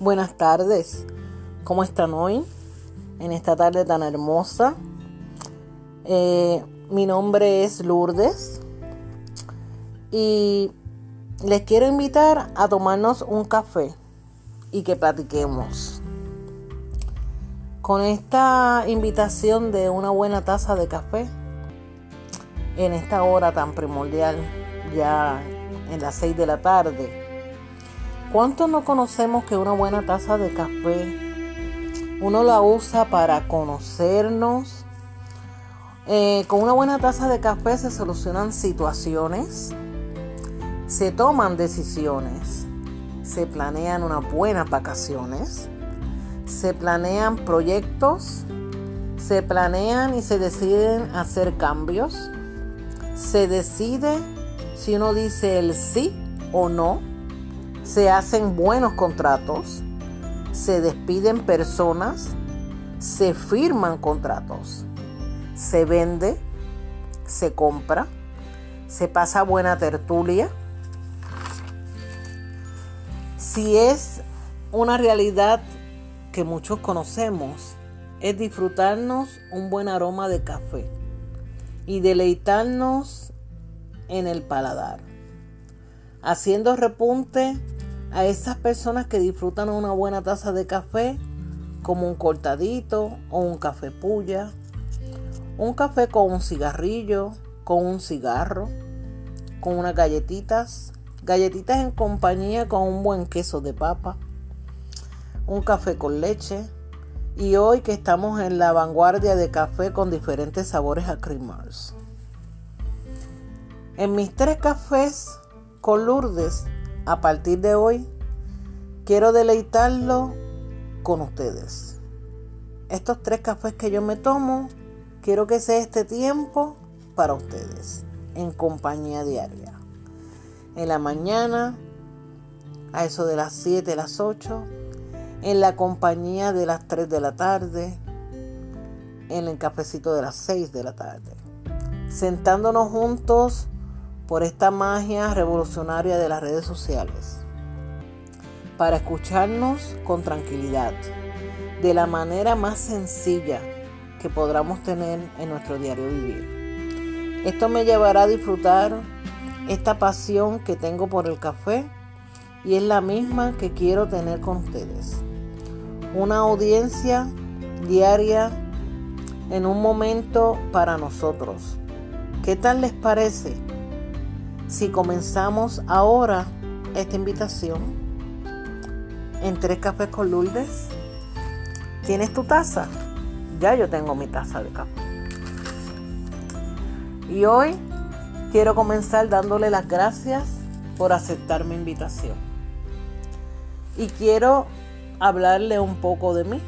Buenas tardes, ¿cómo están hoy? En esta tarde tan hermosa. Eh, mi nombre es Lourdes y les quiero invitar a tomarnos un café y que platiquemos. Con esta invitación de una buena taza de café en esta hora tan primordial, ya en las 6 de la tarde, ¿Cuántos no conocemos que una buena taza de café uno la usa para conocernos? Eh, con una buena taza de café se solucionan situaciones, se toman decisiones, se planean unas buenas vacaciones, se planean proyectos, se planean y se deciden hacer cambios, se decide si uno dice el sí o no se hacen buenos contratos, se despiden personas, se firman contratos, se vende, se compra, se pasa buena tertulia. Si es una realidad que muchos conocemos, es disfrutarnos un buen aroma de café y deleitarnos en el paladar, haciendo repunte a esas personas que disfrutan una buena taza de café, como un cortadito o un café puya, un café con un cigarrillo, con un cigarro, con unas galletitas, galletitas en compañía con un buen queso de papa, un café con leche y hoy que estamos en la vanguardia de café con diferentes sabores a creamers. En mis tres cafés con Lourdes a partir de hoy quiero deleitarlo con ustedes. Estos tres cafés que yo me tomo, quiero que sea este tiempo para ustedes, en compañía diaria. En la mañana, a eso de las 7, las 8, en la compañía de las 3 de la tarde, en el cafecito de las 6 de la tarde. Sentándonos juntos por esta magia revolucionaria de las redes sociales, para escucharnos con tranquilidad, de la manera más sencilla que podamos tener en nuestro diario vivir. Esto me llevará a disfrutar esta pasión que tengo por el café y es la misma que quiero tener con ustedes. Una audiencia diaria en un momento para nosotros. ¿Qué tal les parece? Si comenzamos ahora esta invitación en Tres Cafés con Lourdes, ¿tienes tu taza? Ya yo tengo mi taza de café. Y hoy quiero comenzar dándole las gracias por aceptar mi invitación. Y quiero hablarle un poco de mí,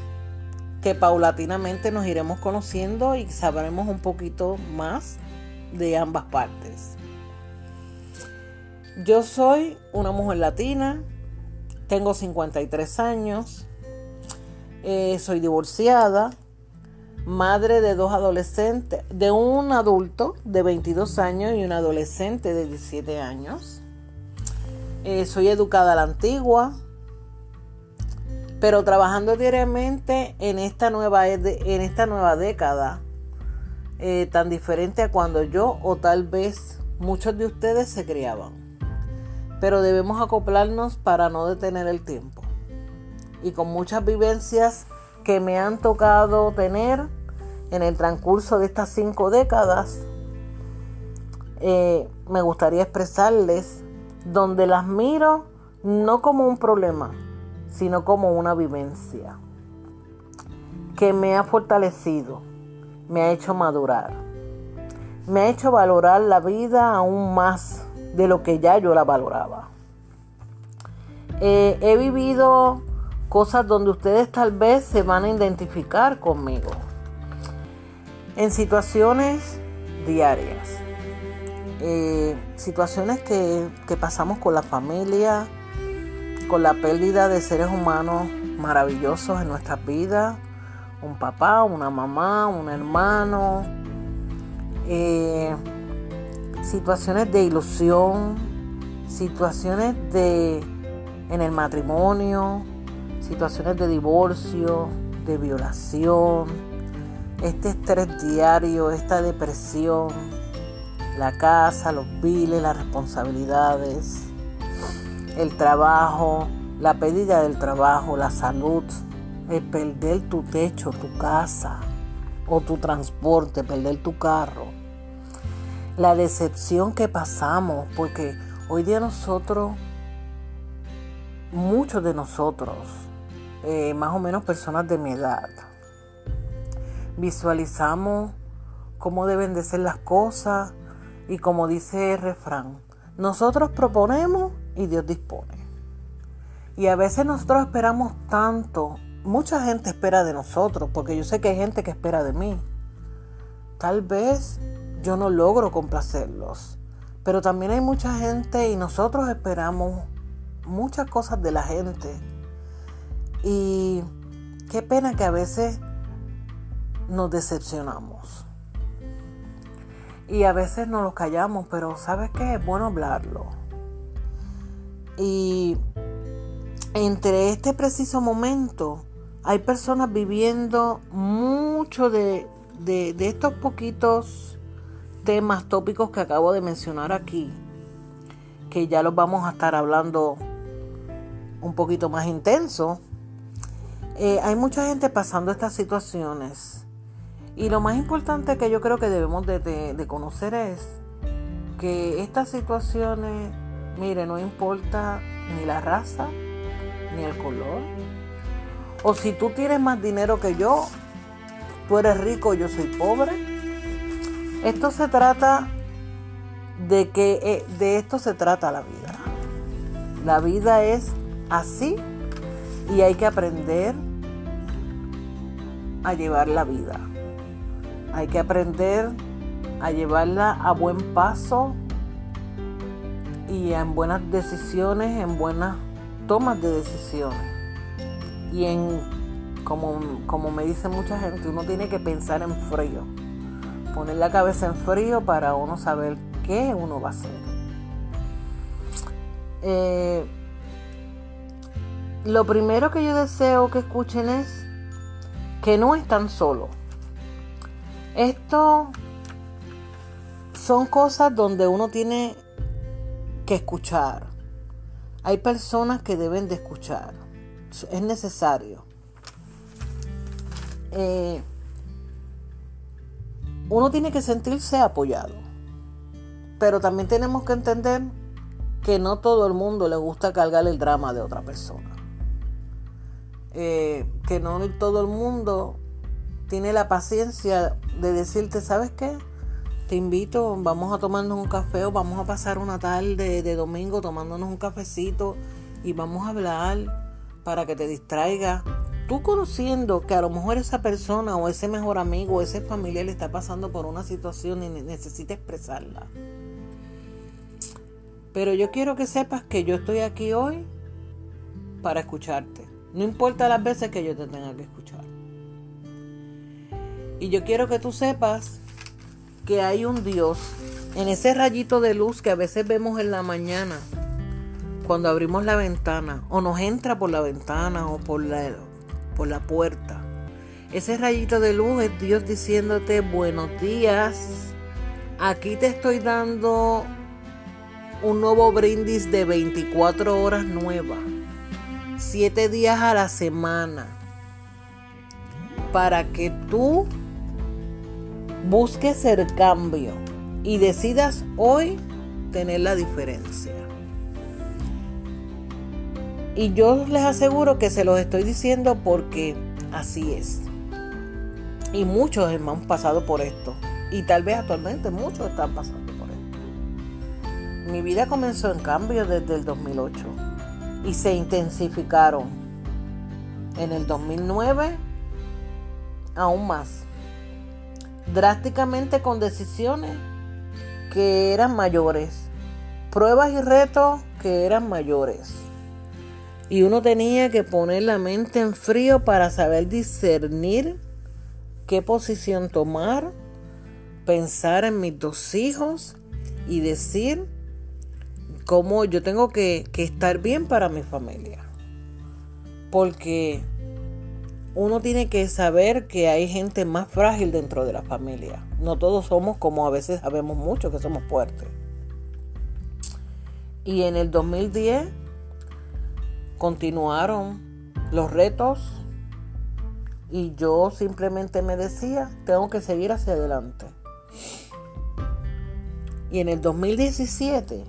que paulatinamente nos iremos conociendo y sabremos un poquito más de ambas partes. Yo soy una mujer latina, tengo 53 años, eh, soy divorciada, madre de dos adolescentes, de un adulto de 22 años y un adolescente de 17 años. Eh, soy educada a la antigua, pero trabajando diariamente en esta nueva, en esta nueva década, eh, tan diferente a cuando yo o tal vez muchos de ustedes se criaban pero debemos acoplarnos para no detener el tiempo. Y con muchas vivencias que me han tocado tener en el transcurso de estas cinco décadas, eh, me gustaría expresarles donde las miro no como un problema, sino como una vivencia que me ha fortalecido, me ha hecho madurar, me ha hecho valorar la vida aún más de lo que ya yo la valoraba. Eh, he vivido cosas donde ustedes tal vez se van a identificar conmigo. En situaciones diarias. Eh, situaciones que, que pasamos con la familia, con la pérdida de seres humanos maravillosos en nuestras vidas. Un papá, una mamá, un hermano. Eh, situaciones de ilusión, situaciones de en el matrimonio, situaciones de divorcio, de violación, este estrés diario, esta depresión, la casa, los biles, las responsabilidades, el trabajo, la pérdida del trabajo, la salud, el perder tu techo, tu casa o tu transporte, perder tu carro. La decepción que pasamos, porque hoy día nosotros, muchos de nosotros, eh, más o menos personas de mi edad, visualizamos cómo deben de ser las cosas y como dice el refrán, nosotros proponemos y Dios dispone. Y a veces nosotros esperamos tanto, mucha gente espera de nosotros, porque yo sé que hay gente que espera de mí. Tal vez yo no logro complacerlos, pero también hay mucha gente y nosotros esperamos muchas cosas de la gente. Y qué pena que a veces nos decepcionamos. Y a veces nos lo callamos, pero ¿sabes qué? Es bueno hablarlo. Y entre este preciso momento hay personas viviendo mucho de, de, estos poquitos temas tópicos que acabo de mencionar aquí, que ya los vamos a estar hablando un poquito más intenso. Eh, hay mucha gente pasando estas situaciones y lo más importante que yo creo que debemos de, de conocer es que estas situaciones, mire, no importa ni la raza, ni el color. O si tú tienes más dinero que yo, tú eres rico, yo soy pobre. Esto se trata de que eh, de esto se trata la vida. La vida es así y hay que aprender a llevar la vida. Hay que aprender a llevarla a buen paso y en buenas decisiones, en buenas tomas de decisiones. Y en, como, como me dice mucha gente, uno tiene que pensar en frío. Poner la cabeza en frío para uno saber qué uno va a hacer. Eh, lo primero que yo deseo que escuchen es que no están solos. Esto son cosas donde uno tiene que escuchar. Hay personas que deben de escuchar. Es necesario. Eh, uno tiene que sentirse apoyado. Pero también tenemos que entender que no todo el mundo le gusta cargar el drama de otra persona. Eh, que no todo el mundo tiene la paciencia de decirte, ¿sabes qué? te invito, vamos a tomarnos un café o vamos a pasar una tarde de domingo tomándonos un cafecito y vamos a hablar para que te distraiga. Tú conociendo que a lo mejor esa persona o ese mejor amigo o ese familiar le está pasando por una situación y necesita expresarla. Pero yo quiero que sepas que yo estoy aquí hoy para escucharte. No importa las veces que yo te tenga que escuchar. Y yo quiero que tú sepas que hay un Dios en ese rayito de luz que a veces vemos en la mañana cuando abrimos la ventana o nos entra por la ventana o por la, por la puerta. Ese rayito de luz es Dios diciéndote buenos días. Aquí te estoy dando un nuevo brindis de 24 horas nueva. 7 días a la semana. Para que tú busques el cambio y decidas hoy tener la diferencia. Y yo les aseguro que se los estoy diciendo porque así es. Y muchos hemos pasado por esto. Y tal vez actualmente muchos están pasando por esto. Mi vida comenzó en cambio desde el 2008 y se intensificaron en el 2009 aún más drásticamente con decisiones que eran mayores, pruebas y retos que eran mayores. Y uno tenía que poner la mente en frío para saber discernir qué posición tomar, pensar en mis dos hijos y decir cómo yo tengo que, que estar bien para mi familia. porque uno tiene que saber que hay gente más frágil dentro de la familia. No todos somos como a veces sabemos mucho que somos fuertes. Y en el 2010 continuaron los retos y yo simplemente me decía, tengo que seguir hacia adelante. Y en el 2017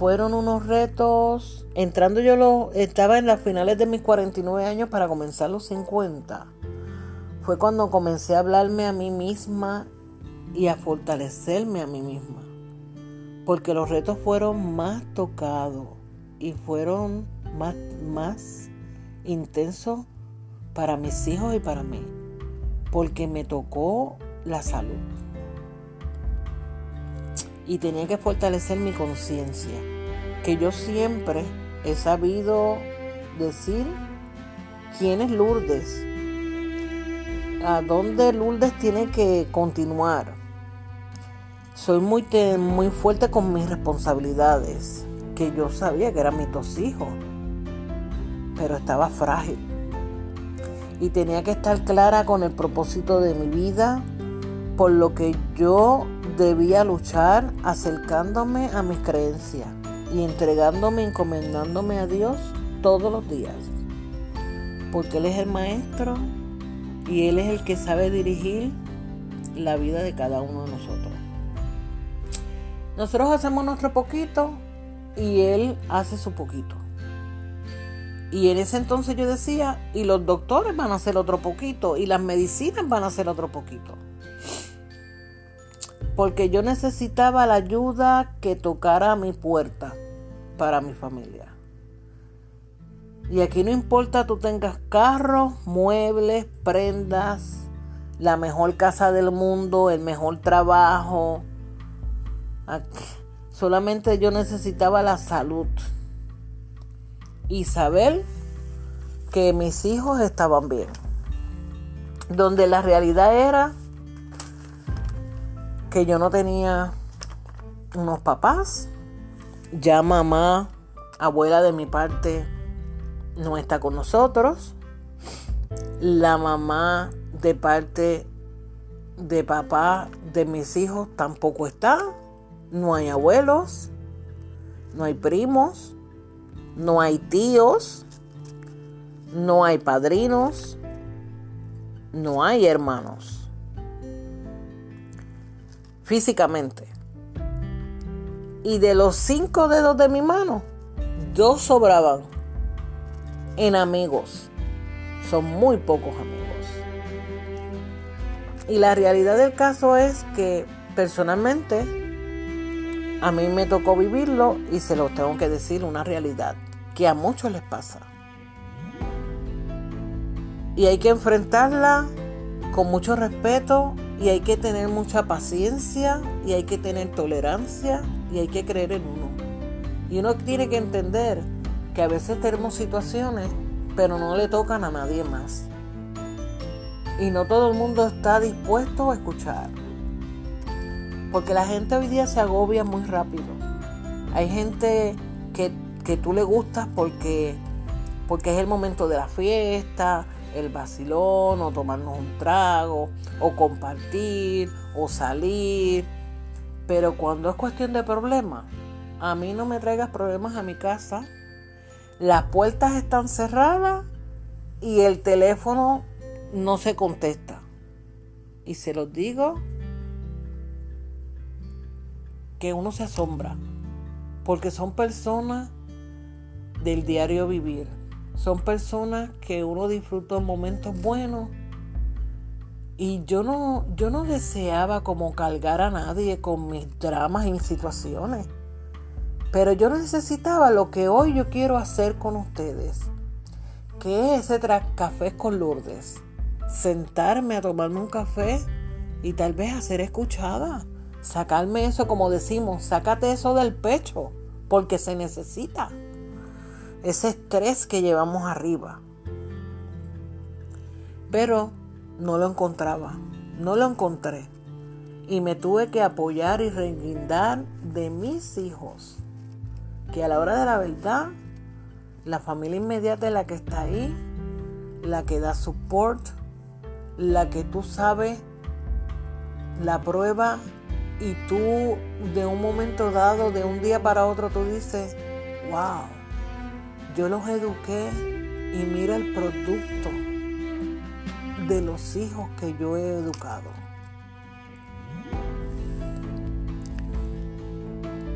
fueron unos retos, entrando yo lo, estaba en las finales de mis 49 años para comenzar los 50. Fue cuando comencé a hablarme a mí misma y a fortalecerme a mí misma. Porque los retos fueron más tocados y fueron más, más intensos para mis hijos y para mí. Porque me tocó la salud y tenía que fortalecer mi conciencia, que yo siempre he sabido decir quién es Lourdes, a dónde Lourdes tiene que continuar. Soy muy, muy fuerte con mis responsabilidades, que yo sabía que eran mis dos hijos, pero estaba frágil. Y tenía que estar clara con el propósito de mi vida, por lo que yo debía luchar acercándome a mis creencias y entregándome, encomendándome a Dios todos los días. Porque Él es el maestro y Él es el que sabe dirigir la vida de cada uno de nosotros. Nosotros hacemos nuestro poquito y Él hace su poquito. Y en ese entonces yo decía, y los doctores van a hacer otro poquito, y las medicinas van a hacer otro poquito porque yo necesitaba la ayuda que tocara mi puerta para mi familia. Y aquí no importa tú tengas carros, muebles, prendas, la mejor casa del mundo, el mejor trabajo. Solamente yo necesitaba la salud y saber que mis hijos estaban bien. Donde la realidad era que yo no tenía unos papás. Ya mamá, abuela de mi parte, no está con nosotros. La mamá de parte de papá de mis hijos tampoco está. No hay abuelos, no hay primos, no hay tíos, no hay padrinos, no hay hermanos físicamente. Y de los cinco dedos de mi mano, dos sobraban en amigos. Son muy pocos amigos. Y la realidad del caso es que personalmente a mí me tocó vivirlo y se lo tengo que decir una realidad que a muchos les pasa. Y hay que enfrentarla con mucho respeto y hay que tener mucha paciencia y hay que tener tolerancia y hay que creer en uno. Y uno tiene que entender que a veces tenemos situaciones, pero no le tocan a nadie más. Y no todo el mundo está dispuesto a escuchar. Porque la gente hoy día se agobia muy rápido. Hay gente que, que tú le gustas porque, porque es el momento de la fiesta, el vacilón o tomarnos un trago o compartir o salir. Pero cuando es cuestión de problemas, a mí no me traigas problemas a mi casa. Las puertas están cerradas y el teléfono no se contesta. Y se los digo que uno se asombra porque son personas del diario vivir son personas que uno disfrutó en momentos buenos. Y yo no, yo no deseaba como cargar a nadie con mis dramas y situaciones. Pero yo necesitaba lo que hoy yo quiero hacer con ustedes. Que es ese café con Lourdes. Sentarme a tomarme un café y tal vez hacer escuchada. Sacarme eso, como decimos, sácate eso del pecho, porque se necesita ese estrés que llevamos arriba. Pero no lo encontraba, no lo encontré. Y me tuve que apoyar y reguindar de mis hijos, que a la hora de la verdad La familia inmediata es la que está ahí, la que da support, la que tú sabes la prueba y tú de un momento dado, de un día para otro, tú dices, wow, yo los eduqué y mira el producto de los hijos que yo he educado.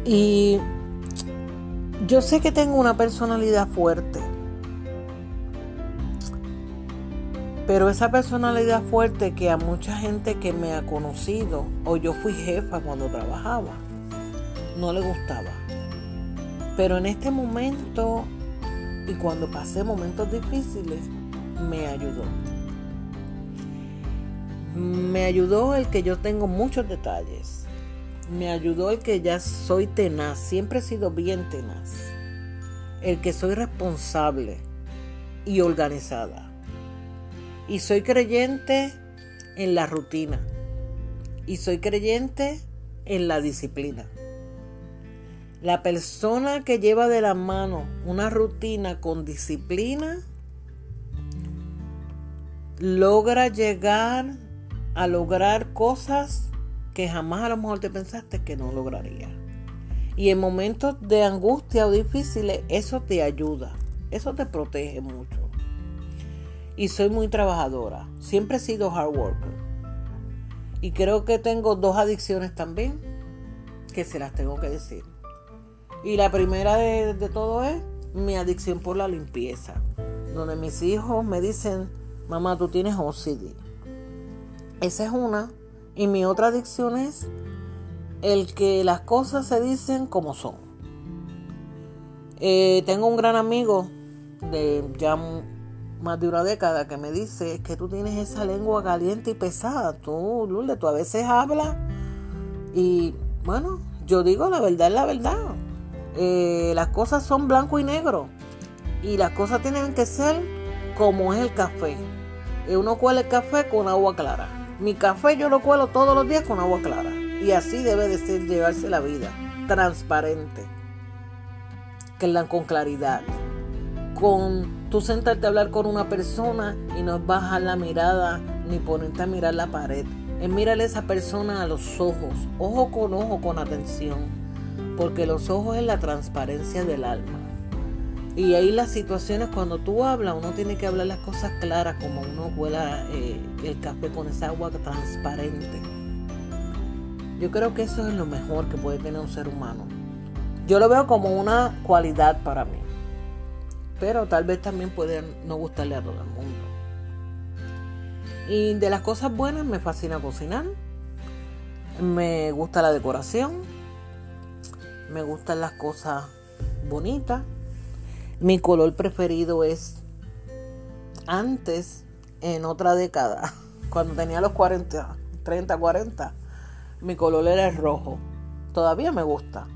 Y yo sé que tengo una personalidad fuerte, pero esa personalidad fuerte que a mucha gente que me ha conocido, o yo fui jefa cuando trabajaba, no le gustaba. Pero en este momento y cuando pasé momentos difíciles, me ayudó. Me ayudó el que yo tengo muchos detalles. Me ayudó el que ya soy tenaz, siempre he sido bien tenaz. El que soy responsable y organizada. Y soy creyente en la rutina. Y soy creyente en la disciplina. La persona que lleva de la mano una rutina con disciplina logra llegar a lograr cosas que jamás a lo mejor te pensaste que no lograría. Y en momentos de angustia o difíciles, eso te ayuda, eso te protege mucho. Y soy muy trabajadora, siempre he sido hard worker. Y creo que tengo dos adicciones también, que se las tengo que decir. Y la primera de, todo es mi adicción por la limpieza, donde mis hijos me dicen, mamá, tú tienes OCD. Esa es una. Y mi otra adicción es el que las cosas se dicen como son. Eh, tengo un gran amigo de ya más de una década que me dice que tú tienes esa lengua caliente y pesada. Tú, Lule, tú a veces hablas y bueno, yo digo la verdad es la verdad. Eh, las cosas son blanco y negro. Y las cosas tienen que ser como es el café. Eh, uno cuela el café con agua clara. Mi café yo lo cuelo todos los días con agua clara. Y así debe de ser llevarse la vida. Transparente. Que la con claridad. Con tú sentarte a hablar con una persona y no bajar la mirada ni ponerte a mirar la pared. Es mirarle a esa persona a los ojos. Ojo con ojo, con atención porque los ojos es la transparencia del alma. Y ahí las situaciones cuando tú hablas, uno tiene que hablar las cosas claras, como uno huela eh, el café con esa agua transparente. Yo creo que eso es lo mejor que puede tener un ser humano. Yo lo veo como una cualidad para mí. Pero tal vez también puede no gustarle a todo el mundo. Y de las cosas buenas me fascina cocinar. Me gusta la decoración me gustan las cosas bonitas. Mi color preferido es antes, en otra década, cuando tenía los 40, 30, 40, mi color era el rojo. Todavía me gusta.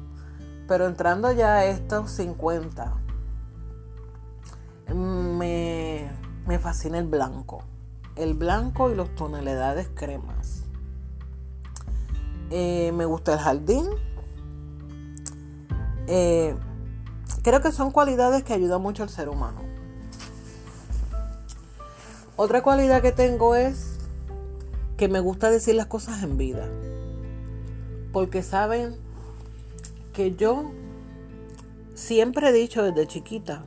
Pero entrando ya a estos 50, me, me fascina el blanco. El blanco y los tonalidades cremas. Eh, me gusta el jardín eh, creo que son cualidades que ayudan mucho al ser humano. Otra cualidad que tengo es que me gusta decir las cosas en vida. Porque saben que yo siempre he dicho desde chiquita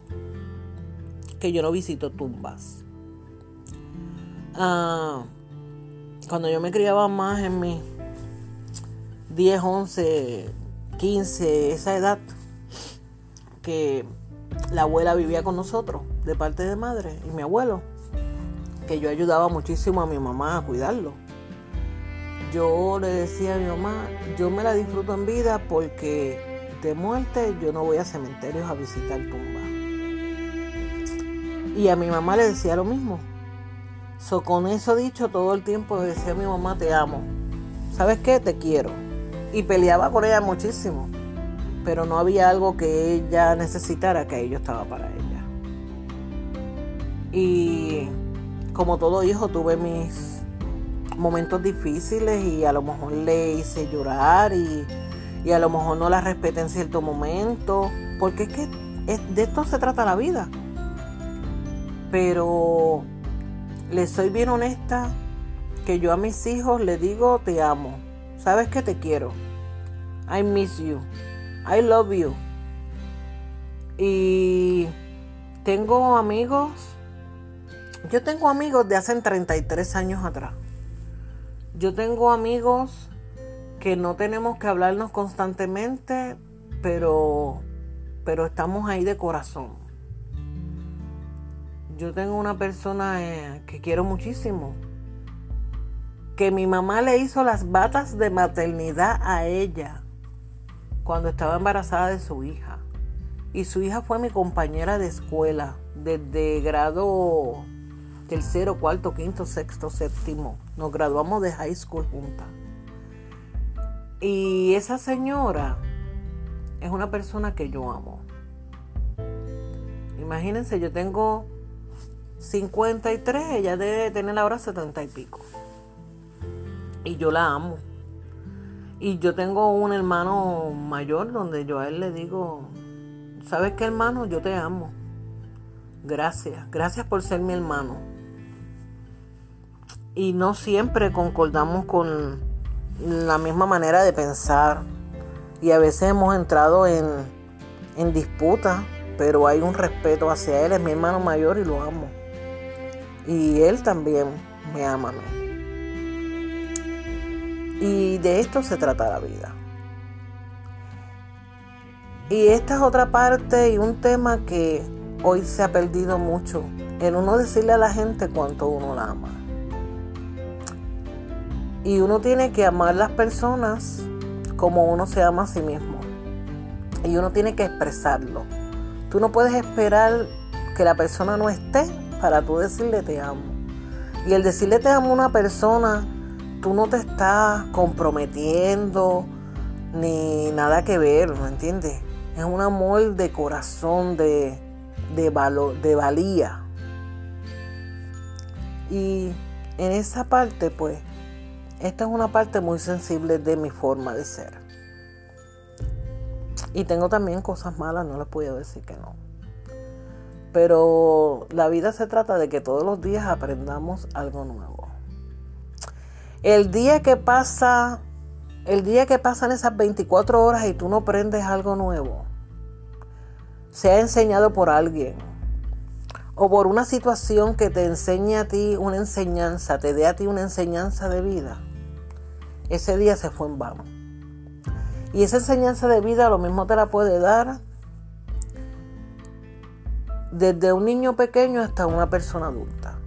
que yo no visito tumbas. Ah, cuando yo me criaba más en mis 10, 11, 15, esa edad, que la abuela vivía con nosotros, de parte de madre, y mi abuelo, que yo ayudaba muchísimo a mi mamá a cuidarlo. Yo le decía a mi mamá, yo me la disfruto en vida porque de muerte yo no voy a cementerios a visitar tumbas. Y a mi mamá le decía lo mismo. So, con eso dicho, todo el tiempo decía a mi mamá, te amo. ¿Sabes qué? Te quiero y peleaba con ella muchísimo, pero no había algo que ella necesitara que yo estaba para ella. Y como todo hijo tuve mis momentos difíciles y a lo mejor le hice llorar y, y a lo mejor no la respeté en cierto momento, porque es que de esto se trata la vida. Pero les soy bien honesta que yo a mis hijos les digo te amo. Sabes que te quiero. I miss you. I love you. Y tengo amigos. Yo tengo amigos de hace 33 años atrás. Yo tengo amigos que no tenemos que hablarnos constantemente, pero, pero estamos ahí de corazón. Yo tengo una persona eh, que quiero muchísimo, que mi mamá le hizo las batas de maternidad a ella cuando estaba embarazada de su hija. Y su hija fue mi compañera de escuela desde grado tercero, cuarto, quinto, sexto, séptimo. Nos graduamos de high school juntas. Y esa señora es una persona que yo amo. Imagínense, yo tengo 53, ella debe tener ahora 70 y pico. Y yo la amo. Y yo tengo un hermano mayor donde yo a él le digo, ¿sabes qué hermano? Yo te amo. Gracias, gracias por ser mi hermano. Y no siempre concordamos con la misma manera de pensar y a veces hemos entrado en, en disputa, pero hay un respeto hacia él, es mi hermano mayor y lo amo. Y él también me ama Y de esto se trata la vida. Y esta es otra parte y un tema que hoy se ha perdido mucho, en uno decirle a la gente cuánto uno la ama. Y uno tiene que amar las personas como uno se ama a sí mismo. Y uno tiene que expresarlo. Tú no puedes esperar que la persona no esté para tú decirle te amo. Y el decirle te amo a una persona, tú no te estás comprometiendo ni nada que ver, ¿me entiendes? Es un amor de corazón, de, de, valor, de valía. Y en esa parte, pues, esta es una parte muy sensible de mi forma de ser. Y tengo también cosas malas, no les puedo decir que no. Pero la vida se trata de que todos los días aprendamos algo nuevo. El día que pasa, el día que pasan esas 24 horas y tú no aprendes algo nuevo, se ha enseñado por alguien o por una situación que te enseñe a ti una enseñanza, te dé a ti una enseñanza de vida ese día se fue en vano. Y esa enseñanza de vida lo mismo te la puede dar desde un niño pequeño hasta una persona adulta.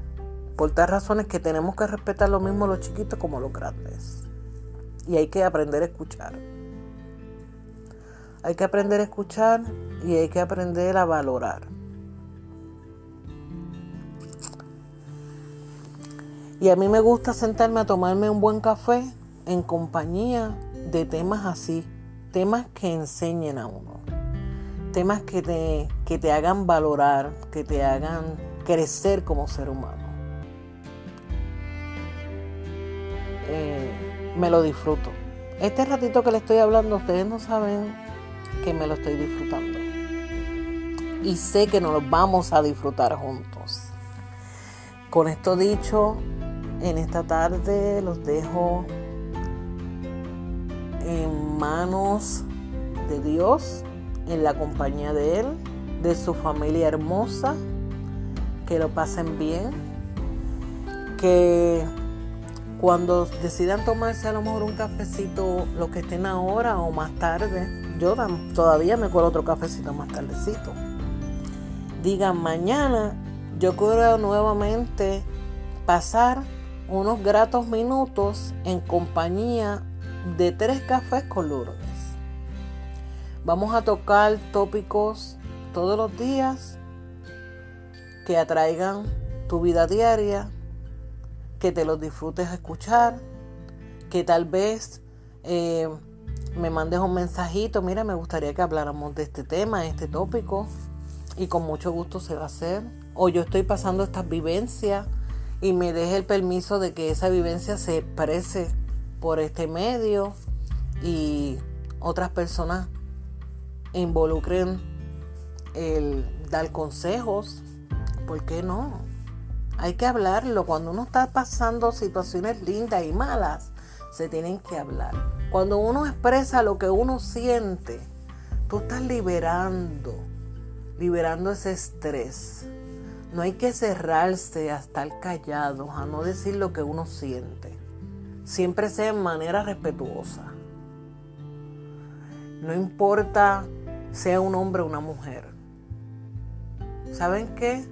Por tal razones que tenemos que respetar lo mismo los chiquitos como los grandes. Y hay que aprender a escuchar. Hay que aprender a escuchar y hay que aprender a valorar. Y a mí me gusta sentarme a tomarme un buen café en compañía de temas así, temas que enseñen a uno, temas que te, que te hagan valorar, que te hagan crecer como ser humano. Eh, me lo disfruto. Este ratito que le estoy hablando, ustedes no saben que me lo estoy disfrutando. Y sé que nos lo vamos a disfrutar juntos. Con esto dicho, en esta tarde los dejo en manos de Dios, en la compañía de Él, de su familia hermosa, que lo pasen bien, que cuando decidan tomarse a lo mejor un cafecito, lo que estén ahora o más tarde, yo todavía me cuelo otro cafecito más tardecito. Digan mañana, yo quiero nuevamente pasar unos gratos minutos en compañía de tres cafés con Lourdes. Vamos a tocar tópicos todos los días que atraigan tu vida diaria, que te los disfrutes a escuchar, que tal vez eh, me mandes un mensajito, mira, me gustaría que habláramos de este tema, este tópico, y con mucho gusto se va a hacer. O yo estoy pasando estas vivencias y me deje el permiso de que esa vivencia se exprese por este medio y otras personas involucren el dar consejos, ¿por qué no? Hay que hablarlo. Cuando uno está pasando situaciones lindas y malas, se tienen que hablar. Cuando uno expresa lo que uno siente, tú estás liberando, liberando ese estrés. No hay que cerrarse a estar callados, a no decir lo que uno siente. Siempre sea de manera respetuosa. No importa sea un hombre o una mujer. ¿Saben qué?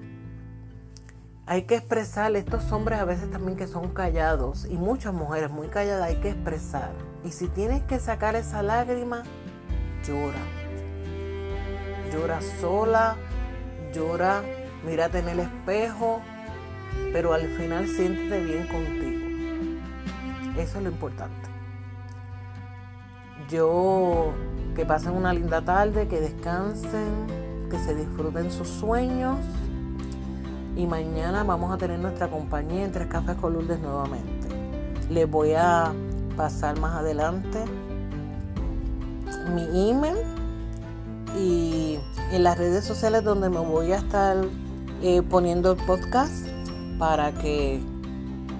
Hay que expresar, estos hombres a veces también que son callados y muchas mujeres muy calladas hay que expresar. Y si tienes que sacar esa lágrima, llora. Llora sola, llora, mírate en el espejo, pero al final siéntete bien contigo. Eso es lo importante. Yo, que pasen una linda tarde, que descansen, que se disfruten sus sueños y mañana vamos a tener nuestra compañía en Tres Cafés con nuevamente. Les voy a pasar más adelante mi email y en las redes sociales donde me voy a estar eh, poniendo el podcast para que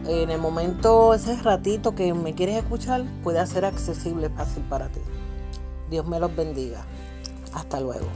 en el momento, ese ratito que me quieres escuchar, pueda ser accesible, fácil para ti. Dios me los bendiga. Hasta luego.